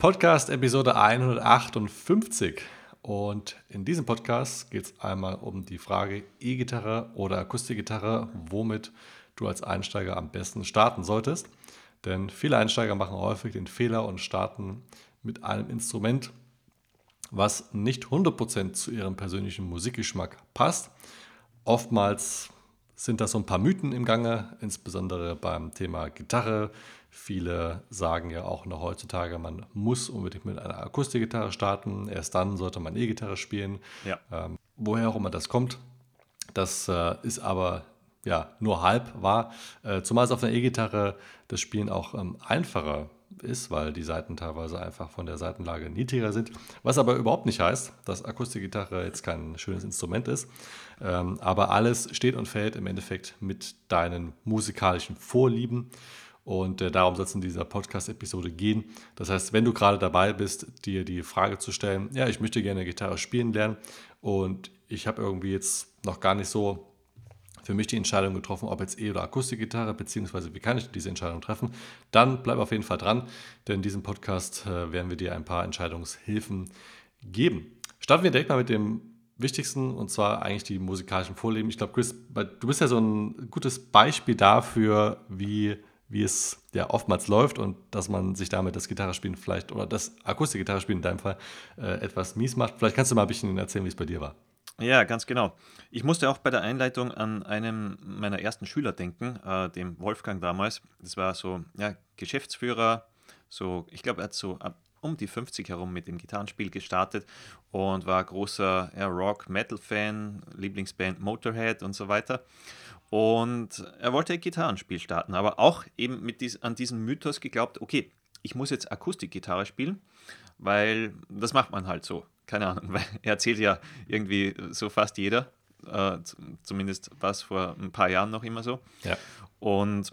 Podcast Episode 158. Und in diesem Podcast geht es einmal um die Frage E-Gitarre oder Akustikgitarre, womit du als Einsteiger am besten starten solltest. Denn viele Einsteiger machen häufig den Fehler und starten mit einem Instrument, was nicht 100% zu ihrem persönlichen Musikgeschmack passt. Oftmals sind da so ein paar Mythen im Gange, insbesondere beim Thema Gitarre. Viele sagen ja auch noch heutzutage, man muss unbedingt mit einer Akustikgitarre starten. Erst dann sollte man E-Gitarre spielen. Ja. Ähm, woher auch immer das kommt, das äh, ist aber ja, nur halb wahr. Äh, zumal es auf einer E-Gitarre das Spielen auch ähm, einfacher ist, weil die Seiten teilweise einfach von der Seitenlage niedriger sind. Was aber überhaupt nicht heißt, dass Akustikgitarre jetzt kein schönes Instrument ist. Ähm, aber alles steht und fällt im Endeffekt mit deinen musikalischen Vorlieben. Und äh, darum soll es in dieser Podcast-Episode gehen. Das heißt, wenn du gerade dabei bist, dir die Frage zu stellen, ja, ich möchte gerne Gitarre spielen lernen und ich habe irgendwie jetzt noch gar nicht so für mich die Entscheidung getroffen, ob jetzt E- oder Akustikgitarre, beziehungsweise wie kann ich diese Entscheidung treffen, dann bleib auf jeden Fall dran, denn in diesem Podcast äh, werden wir dir ein paar Entscheidungshilfen geben. Starten wir direkt mal mit dem Wichtigsten und zwar eigentlich die musikalischen Vorlieben. Ich glaube, Chris, du bist ja so ein gutes Beispiel dafür, wie, wie es ja oftmals läuft und dass man sich damit das Gitarrespielen vielleicht oder das Akustikgitarrespielen in deinem Fall äh, etwas mies macht. Vielleicht kannst du mal ein bisschen erzählen, wie es bei dir war. Ja, ganz genau. Ich musste auch bei der Einleitung an einen meiner ersten Schüler denken, äh, dem Wolfgang damals. Das war so, ja, Geschäftsführer, so, ich glaube, er hat so ab um die 50 herum mit dem Gitarrenspiel gestartet und war großer ja, Rock-Metal-Fan, Lieblingsband Motorhead und so weiter. Und er wollte Gitarrenspiel starten, aber auch eben mit dies, an diesen Mythos geglaubt, okay, ich muss jetzt Akustikgitarre spielen, weil das macht man halt so keine Ahnung, weil er erzählt ja irgendwie so fast jeder. Äh, zumindest war es vor ein paar Jahren noch immer so. Ja. Und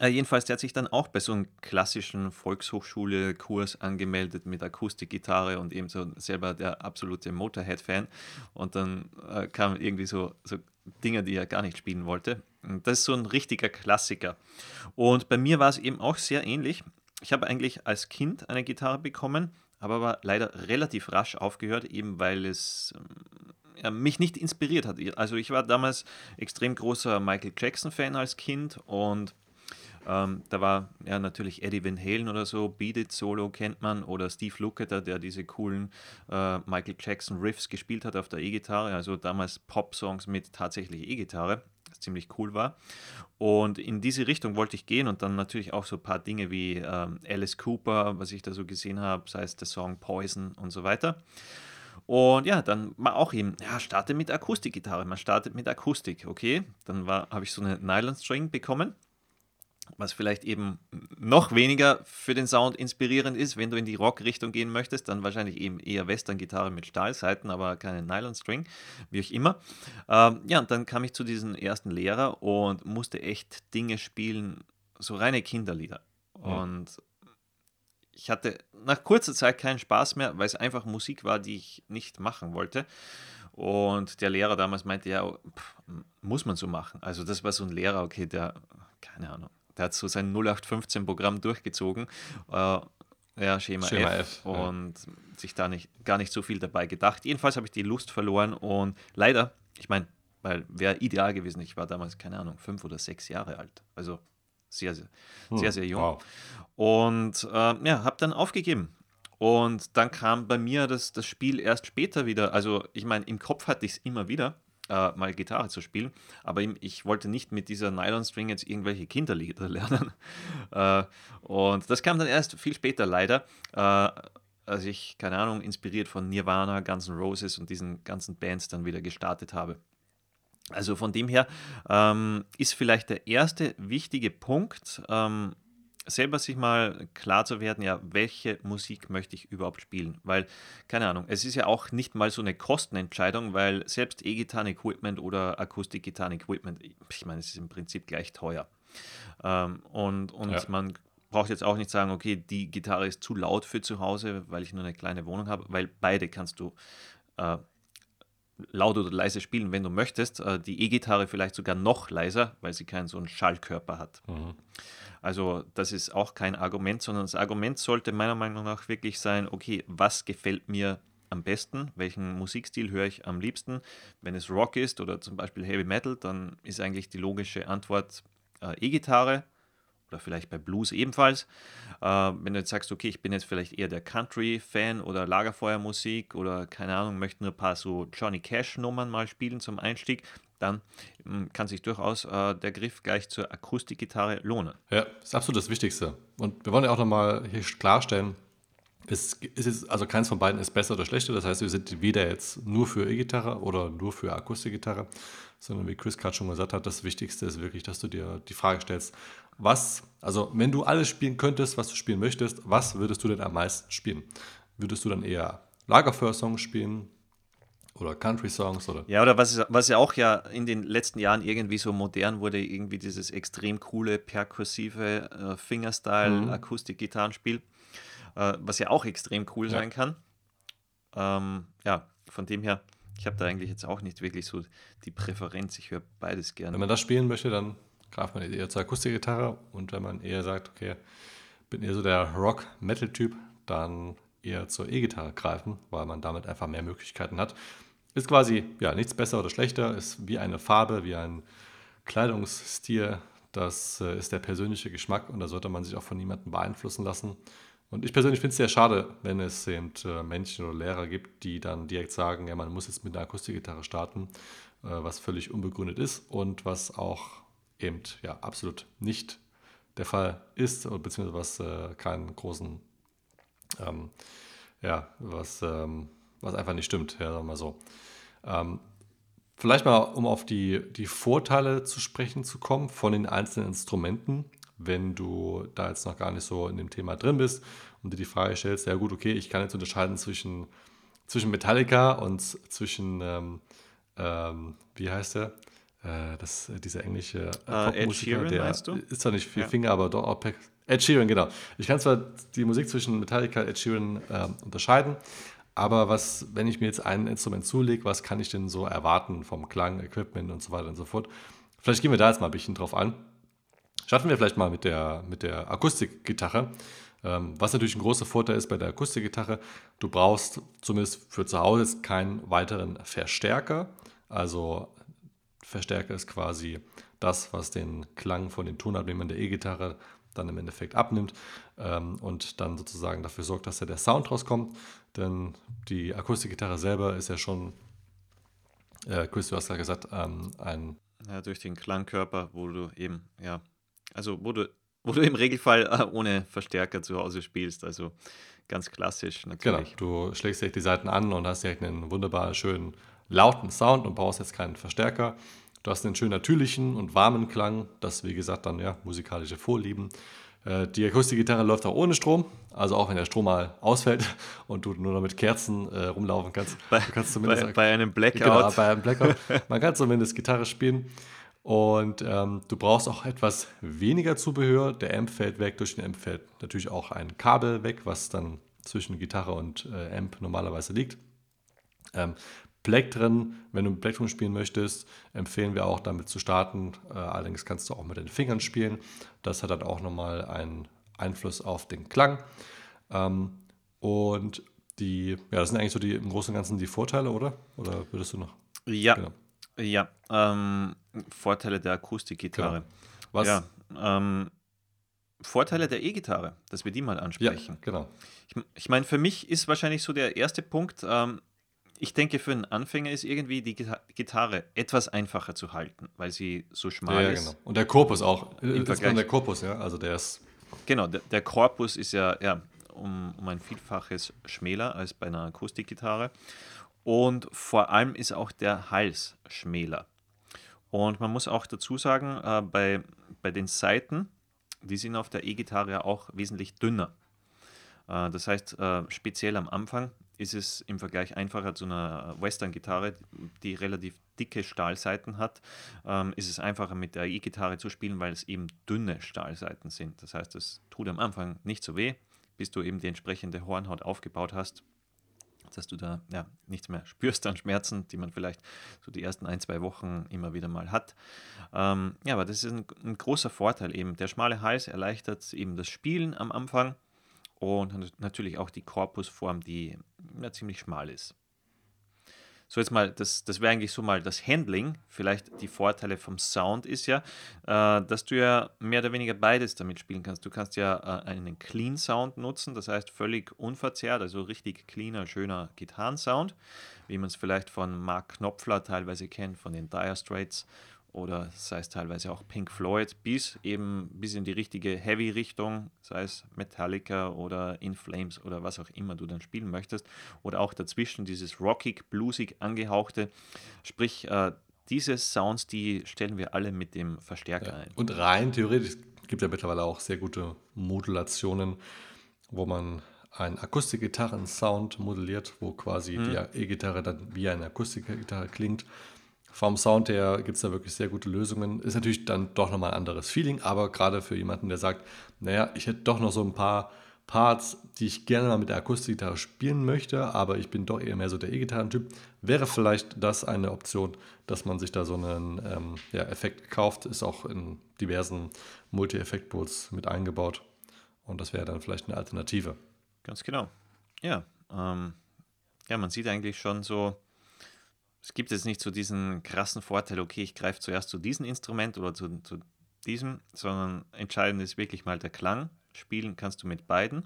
äh, jedenfalls, der hat sich dann auch bei so einem klassischen Volkshochschule-Kurs angemeldet mit Akustikgitarre und eben so selber der absolute Motorhead-Fan. Und dann äh, kamen irgendwie so, so Dinge, die er gar nicht spielen wollte. Das ist so ein richtiger Klassiker. Und bei mir war es eben auch sehr ähnlich. Ich habe eigentlich als Kind eine Gitarre bekommen habe aber leider relativ rasch aufgehört, eben weil es ja, mich nicht inspiriert hat. Also ich war damals extrem großer Michael Jackson-Fan als Kind und ähm, da war ja natürlich Eddie Van Halen oder so, Beat It Solo kennt man, oder Steve Lukather, der diese coolen äh, Michael Jackson Riffs gespielt hat auf der E-Gitarre, also damals Pop-Songs mit tatsächlich E-Gitarre was ziemlich cool war. Und in diese Richtung wollte ich gehen und dann natürlich auch so ein paar Dinge wie ähm, Alice Cooper, was ich da so gesehen habe, sei es der Song Poison und so weiter. Und ja, dann war auch eben, ja, starte mit Akustikgitarre. Man startet mit Akustik, okay. Dann habe ich so eine Nylon String bekommen was vielleicht eben noch weniger für den Sound inspirierend ist. Wenn du in die Rock-Richtung gehen möchtest, dann wahrscheinlich eben eher Western-Gitarre mit Stahlseiten, aber keine Nylon-String, wie auch immer. Ähm, ja, und dann kam ich zu diesem ersten Lehrer und musste echt Dinge spielen, so reine Kinderlieder. Ja. Und ich hatte nach kurzer Zeit keinen Spaß mehr, weil es einfach Musik war, die ich nicht machen wollte. Und der Lehrer damals meinte, ja, pff, muss man so machen. Also das war so ein Lehrer, okay, der, keine Ahnung, der hat so sein 0815-Programm durchgezogen. Äh, ja, Schema, Schema F, F, und ja. sich da nicht, gar nicht so viel dabei gedacht. Jedenfalls habe ich die Lust verloren und leider, ich meine, weil wäre ideal gewesen, ich war damals, keine Ahnung, fünf oder sechs Jahre alt. Also sehr, sehr, hm, sehr, sehr jung. Wow. Und äh, ja, habe dann aufgegeben. Und dann kam bei mir das, das Spiel erst später wieder. Also ich meine, im Kopf hatte ich es immer wieder, äh, mal Gitarre zu spielen. Aber ich wollte nicht mit dieser Nylon-String jetzt irgendwelche Kinderlieder lernen. äh, und das kam dann erst viel später leider. Äh, als ich, keine Ahnung, inspiriert von Nirvana, Guns N' Roses und diesen ganzen Bands dann wieder gestartet habe. Also von dem her ähm, ist vielleicht der erste wichtige Punkt, ähm, selber sich mal klar zu werden, ja, welche Musik möchte ich überhaupt spielen? Weil, keine Ahnung, es ist ja auch nicht mal so eine Kostenentscheidung, weil selbst E-Gitarren-Equipment oder Akustik-Gitarren-Equipment, ich meine, es ist im Prinzip gleich teuer. Ähm, und und ja. man braucht jetzt auch nicht sagen, okay, die Gitarre ist zu laut für zu Hause, weil ich nur eine kleine Wohnung habe, weil beide kannst du äh, laut oder leise spielen, wenn du möchtest. Äh, die E-Gitarre vielleicht sogar noch leiser, weil sie keinen so einen Schallkörper hat. Mhm. Also das ist auch kein Argument, sondern das Argument sollte meiner Meinung nach wirklich sein, okay, was gefällt mir am besten? Welchen Musikstil höre ich am liebsten? Wenn es Rock ist oder zum Beispiel Heavy Metal, dann ist eigentlich die logische Antwort äh, E-Gitarre oder vielleicht bei Blues ebenfalls. Äh, wenn du jetzt sagst, okay, ich bin jetzt vielleicht eher der Country-Fan oder Lagerfeuermusik oder keine Ahnung, möchte nur ein paar so Johnny Cash-Nummern mal spielen zum Einstieg, dann hm, kann sich durchaus äh, der Griff gleich zur Akustikgitarre lohnen. Ja, ist absolut das Wichtigste. Und wir wollen ja auch nochmal hier klarstellen, es ist also keins von beiden ist besser oder schlechter. Das heißt, wir sind weder jetzt nur für E-Gitarre oder nur für Akustikgitarre, sondern wie Chris gerade schon gesagt hat, das Wichtigste ist wirklich, dass du dir die Frage stellst, was, also wenn du alles spielen könntest, was du spielen möchtest, was würdest du denn am meisten spielen? Würdest du dann eher Lagerfeuer-Songs spielen oder Country-Songs oder? Ja, oder was, was ja auch ja in den letzten Jahren irgendwie so modern wurde, irgendwie dieses extrem coole, perkussive äh, Fingerstyle, mhm. Äh, was ja auch extrem cool ja. sein kann. Ähm, ja, von dem her, ich habe da eigentlich jetzt auch nicht wirklich so die Präferenz. Ich höre beides gerne. Wenn man das spielen möchte, dann greift man eher zur Akustikgitarre und wenn man eher sagt, okay, bin eher so der Rock-Metal-Typ, dann eher zur E-Gitarre greifen, weil man damit einfach mehr Möglichkeiten hat. Ist quasi ja nichts besser oder schlechter, ist wie eine Farbe, wie ein Kleidungsstil. Das äh, ist der persönliche Geschmack und da sollte man sich auch von niemandem beeinflussen lassen. Und ich persönlich finde es sehr schade, wenn es eben äh, Menschen oder Lehrer gibt, die dann direkt sagen, ja, man muss jetzt mit einer Akustikgitarre starten, äh, was völlig unbegründet ist und was auch eben ja absolut nicht der Fall ist, beziehungsweise was äh, keinen großen, ähm, ja, was, ähm, was einfach nicht stimmt, ja, sagen wir mal so. Ähm, vielleicht mal, um auf die, die Vorteile zu sprechen zu kommen von den einzelnen Instrumenten, wenn du da jetzt noch gar nicht so in dem Thema drin bist und dir die Frage stellst, ja gut, okay, ich kann jetzt unterscheiden zwischen, zwischen Metallica und zwischen, ähm, ähm wie heißt der? Äh, das, äh, dieser englische uh, Ed Sheeran, der meinst du? ist zwar nicht vier ja. Finger, aber doch auch Ed Sheeran, genau. Ich kann zwar die Musik zwischen Metallica und Ed Sheeran äh, unterscheiden, aber was, wenn ich mir jetzt ein Instrument zulege, was kann ich denn so erwarten vom Klang, Equipment und so weiter und so fort? Vielleicht gehen wir da jetzt mal ein bisschen drauf an. Schaffen wir vielleicht mal mit der, mit der Akustikgitarre. Ähm, was natürlich ein großer Vorteil ist bei der Akustikgitarre, du brauchst zumindest für zu Hause keinen weiteren Verstärker. Also Verstärker ist quasi das, was den Klang von den Tonabnehmern der E-Gitarre dann im Endeffekt abnimmt ähm, und dann sozusagen dafür sorgt, dass ja der Sound rauskommt. Denn die Akustikgitarre selber ist ja schon, äh, Chris, du hast ja gesagt, ähm, ein. Ja, durch den Klangkörper, wo du eben, ja, also wo du, wo du im Regelfall äh, ohne Verstärker zu Hause spielst. Also ganz klassisch natürlich. Genau, du schlägst direkt die Seiten an und hast direkt einen wunderbar schönen lauten Sound und brauchst jetzt keinen Verstärker. Du hast einen schön natürlichen und warmen Klang, das wie gesagt dann ja musikalische Vorlieben. Äh, die Akustikgitarre läuft auch ohne Strom, also auch wenn der Strom mal ausfällt und du nur noch mit Kerzen äh, rumlaufen kannst. Bei, kannst zumindest, bei, bei einem Blackout. Genau, bei einem Blackout. Man kann zumindest Gitarre spielen. Und ähm, du brauchst auch etwas weniger Zubehör. Der Amp fällt weg, durch den Amp fällt natürlich auch ein Kabel weg, was dann zwischen Gitarre und äh, Amp normalerweise liegt. Ähm, Plektren, wenn du mit Plektrum spielen möchtest, empfehlen wir auch damit zu starten. Äh, allerdings kannst du auch mit den Fingern spielen. Das hat dann auch nochmal einen Einfluss auf den Klang. Ähm, und die, ja, das sind eigentlich so die im Großen und Ganzen die Vorteile, oder? Oder würdest du noch? Ja. Genau. Ja. Ähm, Vorteile der Akustikgitarre. Was? Ja, ähm, Vorteile der E-Gitarre, dass wir die mal ansprechen. Ja, genau. Ich, ich meine, für mich ist wahrscheinlich so der erste Punkt, ähm, ich denke, für einen Anfänger ist irgendwie die Gitarre etwas einfacher zu halten, weil sie so schmal ja, ist. Genau. Und der Korpus auch. Im Vergleich. Der Korpus, ja, also der ist. Genau, der, der Korpus ist ja, ja um, um ein Vielfaches schmäler als bei einer Akustikgitarre. Und vor allem ist auch der Hals schmäler. Und man muss auch dazu sagen, äh, bei, bei den Saiten, die sind auf der E-Gitarre auch wesentlich dünner. Äh, das heißt, äh, speziell am Anfang ist es im Vergleich einfacher zu einer Western-Gitarre, die relativ dicke Stahlseiten hat, ähm, ist es einfacher mit der E-Gitarre zu spielen, weil es eben dünne Stahlseiten sind. Das heißt, es tut am Anfang nicht so weh, bis du eben die entsprechende Hornhaut aufgebaut hast. Dass du da ja, nichts mehr spürst an Schmerzen, die man vielleicht so die ersten ein, zwei Wochen immer wieder mal hat. Ähm, ja, aber das ist ein, ein, großer Vorteil eben. Der schmale Hals erleichtert eben das Spielen am Anfang und natürlich auch die Korpusform, die ja, ziemlich schmal ist. So jetzt mal, das, das wäre eigentlich so mal das Handling. Vielleicht die Vorteile vom Sound ist ja, äh, dass du ja mehr oder weniger beides damit spielen kannst. Du kannst ja äh, einen Clean Sound nutzen, das heißt völlig unverzerrt, also richtig cleaner, schöner Gitarrensound, wie man es vielleicht von Mark Knopfler teilweise kennt, von den Dire Straits oder sei es teilweise auch Pink Floyd, bis eben bis in die richtige Heavy-Richtung, sei es Metallica oder In Flames oder was auch immer du dann spielen möchtest, oder auch dazwischen dieses rockig, bluesig angehauchte, sprich äh, diese Sounds, die stellen wir alle mit dem Verstärker ja. ein. Und rein theoretisch gibt es ja mittlerweile auch sehr gute Modulationen, wo man einen Akustikgitarren-Sound modelliert, wo quasi hm. die E-Gitarre dann wie eine Akustikgitarre klingt vom Sound her gibt es da wirklich sehr gute Lösungen. Ist natürlich dann doch nochmal ein anderes Feeling, aber gerade für jemanden, der sagt, naja, ich hätte doch noch so ein paar Parts, die ich gerne mal mit der Akustikgitarre spielen möchte, aber ich bin doch eher mehr so der E-Gitarrentyp, wäre vielleicht das eine Option, dass man sich da so einen ähm, ja, Effekt kauft. Ist auch in diversen Multi-Effekt-Boots mit eingebaut und das wäre dann vielleicht eine Alternative. Ganz genau. Ja, ähm, ja, man sieht eigentlich schon so, es gibt jetzt nicht so diesen krassen Vorteil, okay, ich greife zuerst zu diesem Instrument oder zu, zu diesem, sondern entscheidend ist wirklich mal der Klang. Spielen kannst du mit beiden.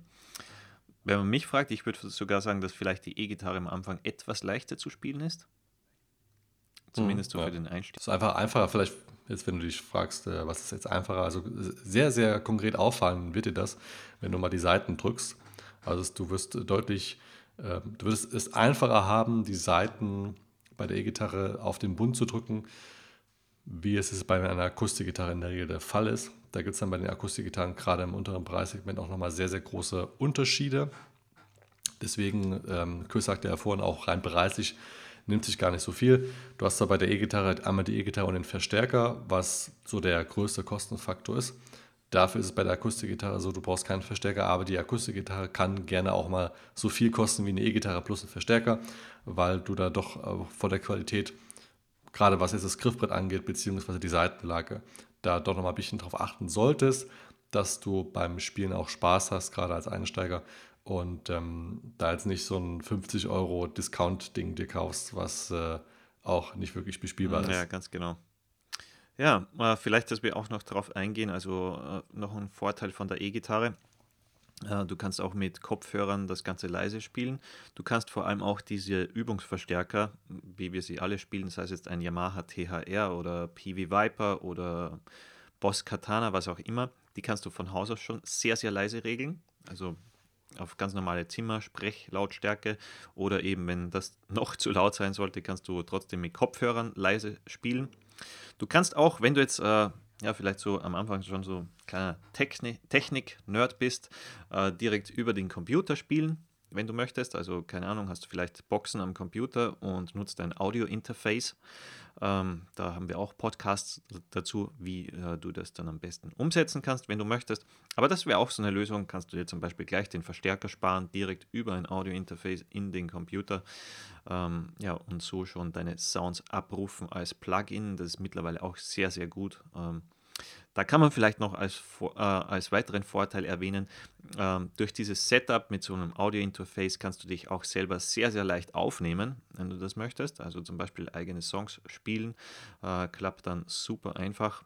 Wenn man mich fragt, ich würde sogar sagen, dass vielleicht die E-Gitarre am Anfang etwas leichter zu spielen ist. Zumindest so ja. für den Einstieg. Es ist einfach einfacher, vielleicht jetzt, wenn du dich fragst, äh, was ist jetzt einfacher, also sehr, sehr konkret auffallen wird dir das, wenn du mal die Seiten drückst. Also du wirst deutlich, ähm, du wirst es einfacher haben, die Seiten bei der E-Gitarre auf den Bund zu drücken, wie es bei einer Akustikgitarre in der Regel der Fall ist. Da gibt es dann bei den Akustikgitarren gerade im unteren Preissegment auch nochmal sehr, sehr große Unterschiede. Deswegen, ähm, Chris sagte ja vorhin auch rein preislich, nimmt sich gar nicht so viel. Du hast zwar bei der E-Gitarre einmal die E-Gitarre und den Verstärker, was so der größte Kostenfaktor ist. Dafür ist es bei der Akustikgitarre so, du brauchst keinen Verstärker, aber die Akustikgitarre kann gerne auch mal so viel kosten wie eine E-Gitarre plus ein Verstärker, weil du da doch äh, vor der Qualität, gerade was jetzt das Griffbrett angeht, beziehungsweise die Seitenlage, da doch nochmal ein bisschen drauf achten solltest, dass du beim Spielen auch Spaß hast, gerade als Einsteiger und ähm, da jetzt nicht so ein 50 Euro Discount-Ding dir kaufst, was äh, auch nicht wirklich bespielbar ist. Ja, ganz genau. Ja, äh, vielleicht, dass wir auch noch darauf eingehen, also äh, noch ein Vorteil von der E-Gitarre. Äh, du kannst auch mit Kopfhörern das Ganze leise spielen. Du kannst vor allem auch diese Übungsverstärker, wie wir sie alle spielen, sei es jetzt ein Yamaha THR oder PV Viper oder Boss Katana, was auch immer, die kannst du von Haus aus schon sehr, sehr leise regeln. Also auf ganz normale Zimmer, Sprechlautstärke oder eben, wenn das noch zu laut sein sollte, kannst du trotzdem mit Kopfhörern leise spielen. Du kannst auch, wenn du jetzt äh, ja vielleicht so am Anfang schon so kleiner Technik-Nerd bist, äh, direkt über den Computer spielen wenn du möchtest. Also keine Ahnung, hast du vielleicht Boxen am Computer und nutzt ein Audio-Interface. Ähm, da haben wir auch Podcasts dazu, wie äh, du das dann am besten umsetzen kannst, wenn du möchtest. Aber das wäre auch so eine Lösung. Kannst du dir zum Beispiel gleich den Verstärker sparen, direkt über ein Audio-Interface in den Computer. Ähm, ja, und so schon deine Sounds abrufen als Plugin. Das ist mittlerweile auch sehr, sehr gut. Ähm, da kann man vielleicht noch als, äh, als weiteren Vorteil erwähnen, ähm, durch dieses Setup mit so einem Audio-Interface kannst du dich auch selber sehr, sehr leicht aufnehmen, wenn du das möchtest. Also zum Beispiel eigene Songs spielen, äh, klappt dann super einfach.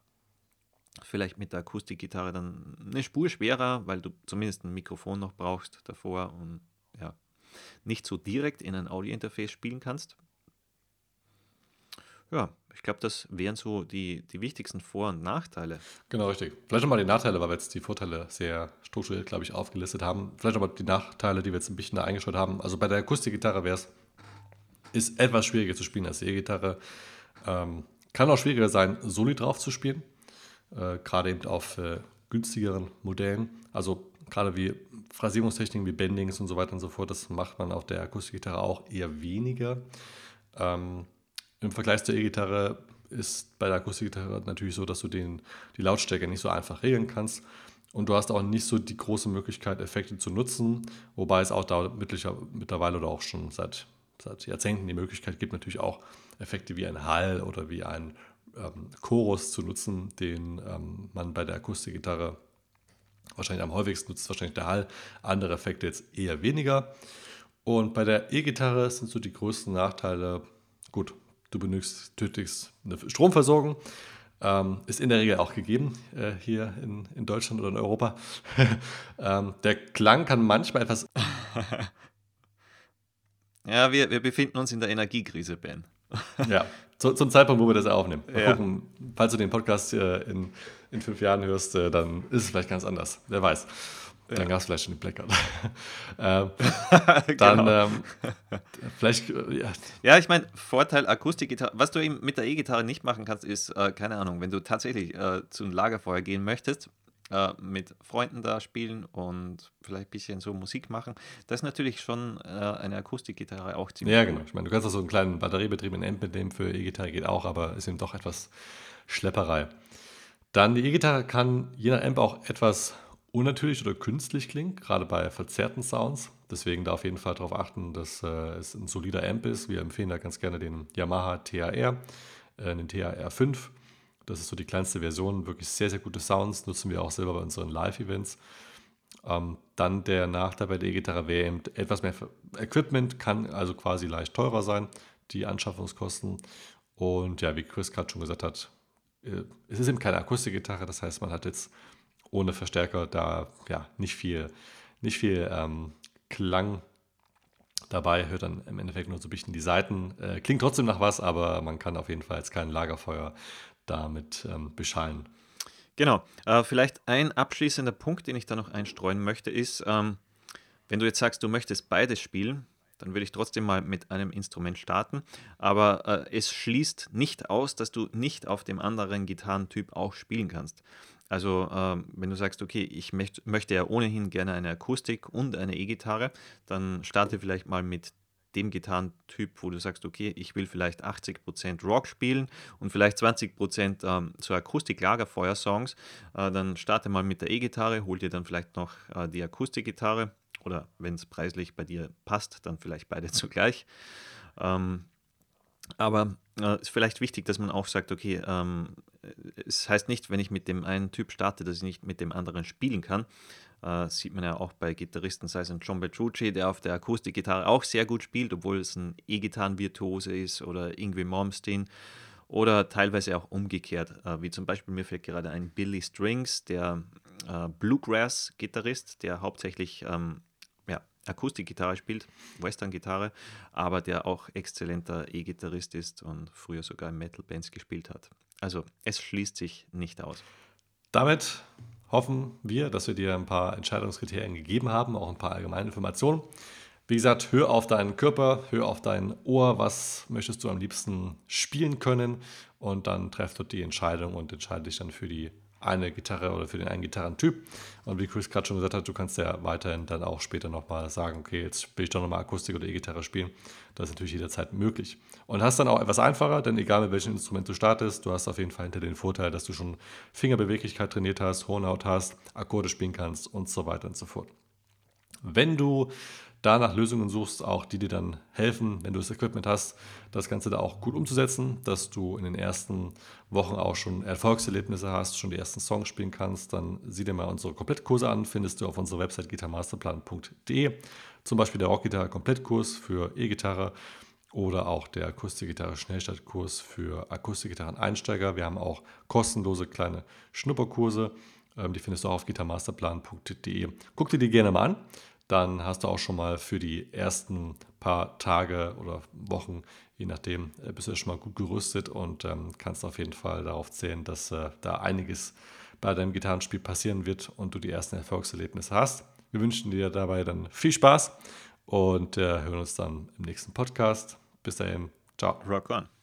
Vielleicht mit der Akustikgitarre dann eine Spur schwerer, weil du zumindest ein Mikrofon noch brauchst davor und ja, nicht so direkt in ein Audio-Interface spielen kannst. Ja, ich glaube, das wären so die, die wichtigsten Vor- und Nachteile. Genau, richtig. Vielleicht nochmal die Nachteile, weil wir jetzt die Vorteile sehr strukturiert, glaube ich, aufgelistet haben. Vielleicht nochmal die Nachteile, die wir jetzt ein bisschen da eingeschaut haben. Also bei der Akustikgitarre wäre es, ist etwas schwieriger zu spielen als die E-Gitarre. Ähm, kann auch schwieriger sein, Soli drauf zu spielen. Äh, gerade eben auf äh, günstigeren Modellen. Also gerade wie Phrasierungstechniken wie Bendings und so weiter und so fort, das macht man auf der Akustikgitarre auch eher weniger. Ähm, im Vergleich zur E-Gitarre ist bei der Akustikgitarre natürlich so, dass du den, die Lautstärke nicht so einfach regeln kannst. und du hast auch nicht so die große Möglichkeit, Effekte zu nutzen, wobei es auch da mittlerweile oder auch schon seit, seit Jahrzehnten die Möglichkeit gibt, natürlich auch Effekte wie ein Hall oder wie ein ähm, Chorus zu nutzen, den ähm, man bei der Akustikgitarre wahrscheinlich am häufigsten nutzt, wahrscheinlich der Hall. Andere Effekte jetzt eher weniger. Und bei der E-Gitarre sind so die größten Nachteile, gut, du benötigst eine Stromversorgung, ähm, ist in der Regel auch gegeben äh, hier in, in Deutschland oder in Europa. ähm, der Klang kann manchmal etwas. ja, wir, wir befinden uns in der Energiekrise, Ben. ja, zu, zum Zeitpunkt, wo wir das aufnehmen. Mal ja. gucken, falls du den Podcast äh, in, in fünf Jahren hörst, äh, dann ist es vielleicht ganz anders. Wer weiß. Dann ja. gab es vielleicht schon den Blackout. ähm, dann genau. ähm, vielleicht. Äh, ja. ja, ich meine, Vorteil Akustikgitarre. Was du eben mit der E-Gitarre nicht machen kannst, ist, äh, keine Ahnung, wenn du tatsächlich äh, zu einem Lagerfeuer gehen möchtest, äh, mit Freunden da spielen und vielleicht ein bisschen so Musik machen, das ist natürlich schon äh, eine Akustikgitarre auch ziemlich Ja, genau. Ich meine, du kannst auch so einen kleinen batteriebetriebenen Amp mitnehmen für E-Gitarre, geht auch, aber ist eben doch etwas Schlepperei. Dann die E-Gitarre kann je nach Amp auch etwas unnatürlich oder künstlich klingt, gerade bei verzerrten Sounds. Deswegen da auf jeden Fall darauf achten, dass äh, es ein solider Amp ist. Wir empfehlen da ganz gerne den Yamaha TAR, äh, den TAR 5. Das ist so die kleinste Version, wirklich sehr, sehr gute Sounds, nutzen wir auch selber bei unseren Live-Events. Ähm, dann der Nachteil bei der E-Gitarre wäre eben etwas mehr Equipment, kann also quasi leicht teurer sein, die Anschaffungskosten. Und ja, wie Chris gerade schon gesagt hat, äh, es ist eben keine Akustikgitarre, das heißt, man hat jetzt ohne Verstärker da ja nicht viel, nicht viel ähm, Klang dabei, hört dann im Endeffekt nur so ein bisschen die Seiten. Äh, klingt trotzdem nach was, aber man kann auf jeden Fall jetzt kein Lagerfeuer damit ähm, beschallen. Genau. Äh, vielleicht ein abschließender Punkt, den ich da noch einstreuen möchte, ist, ähm, wenn du jetzt sagst, du möchtest beides spielen, dann würde ich trotzdem mal mit einem Instrument starten. Aber äh, es schließt nicht aus, dass du nicht auf dem anderen Gitarrentyp auch spielen kannst. Also ähm, wenn du sagst, okay, ich möcht, möchte ja ohnehin gerne eine Akustik und eine E-Gitarre, dann starte vielleicht mal mit dem Gitarrentyp, wo du sagst, okay, ich will vielleicht 80% Rock spielen und vielleicht 20% ähm, so Akustik-Lagerfeuer-Songs, äh, dann starte mal mit der E-Gitarre, hol dir dann vielleicht noch äh, die Akustikgitarre oder wenn es preislich bei dir passt, dann vielleicht beide zugleich. Ähm, aber es äh, ist vielleicht wichtig, dass man auch sagt, okay, ähm, es heißt nicht, wenn ich mit dem einen Typ starte, dass ich nicht mit dem anderen spielen kann. Äh, sieht man ja auch bei Gitarristen, sei es ein John Petrucci, der auf der Akustikgitarre auch sehr gut spielt, obwohl es ein E-Gitarren-Virtuose ist, oder Ingrid Malmsteen, oder teilweise auch umgekehrt, äh, wie zum Beispiel mir fällt gerade ein Billy Strings, der äh, Bluegrass-Gitarrist, der hauptsächlich ähm, Akustikgitarre spielt, Western-Gitarre, aber der auch exzellenter E-Gitarrist ist und früher sogar in Metal-Bands gespielt hat. Also es schließt sich nicht aus. Damit hoffen wir, dass wir dir ein paar Entscheidungskriterien gegeben haben, auch ein paar allgemeine Informationen. Wie gesagt, hör auf deinen Körper, hör auf dein Ohr, was möchtest du am liebsten spielen können und dann treff dort die Entscheidung und entscheide dich dann für die eine Gitarre oder für den einen Gitarrentyp. Und wie Chris gerade schon gesagt hat, du kannst ja weiterhin dann auch später nochmal sagen, okay, jetzt will ich doch nochmal Akustik oder E-Gitarre spielen. Das ist natürlich jederzeit möglich. Und hast dann auch etwas einfacher, denn egal mit welchem Instrument du startest, du hast auf jeden Fall hinter den Vorteil, dass du schon Fingerbeweglichkeit trainiert hast, Hornhaut hast, Akkorde spielen kannst und so weiter und so fort. Wenn du da nach Lösungen suchst, auch die dir dann helfen, wenn du das Equipment hast, das Ganze da auch gut umzusetzen, dass du in den ersten Wochen auch schon Erfolgserlebnisse hast, schon die ersten Songs spielen kannst, dann sieh dir mal unsere Komplettkurse an, findest du auf unserer Website gitarmasterplan.de. Zum Beispiel der Rockgitarre Komplettkurs für E-Gitarre oder auch der Akustikgitarre Schnellstartkurs für Akustikgitarren-Einsteiger. Wir haben auch kostenlose kleine Schnupperkurse, ähm, die findest du auch auf gitarmasterplan.de. Guck dir die gerne mal an dann hast du auch schon mal für die ersten paar Tage oder Wochen, je nachdem, äh, bist du schon mal gut gerüstet und ähm, kannst auf jeden Fall darauf zählen, dass äh, da einiges bei deinem Gitarrenspiel passieren wird und du die ersten Erfolgserlebnisse hast. Wir wünschen dir dabei dann viel Spaß und äh, hören uns dann im nächsten Podcast. Bis dahin, ciao. Rock on.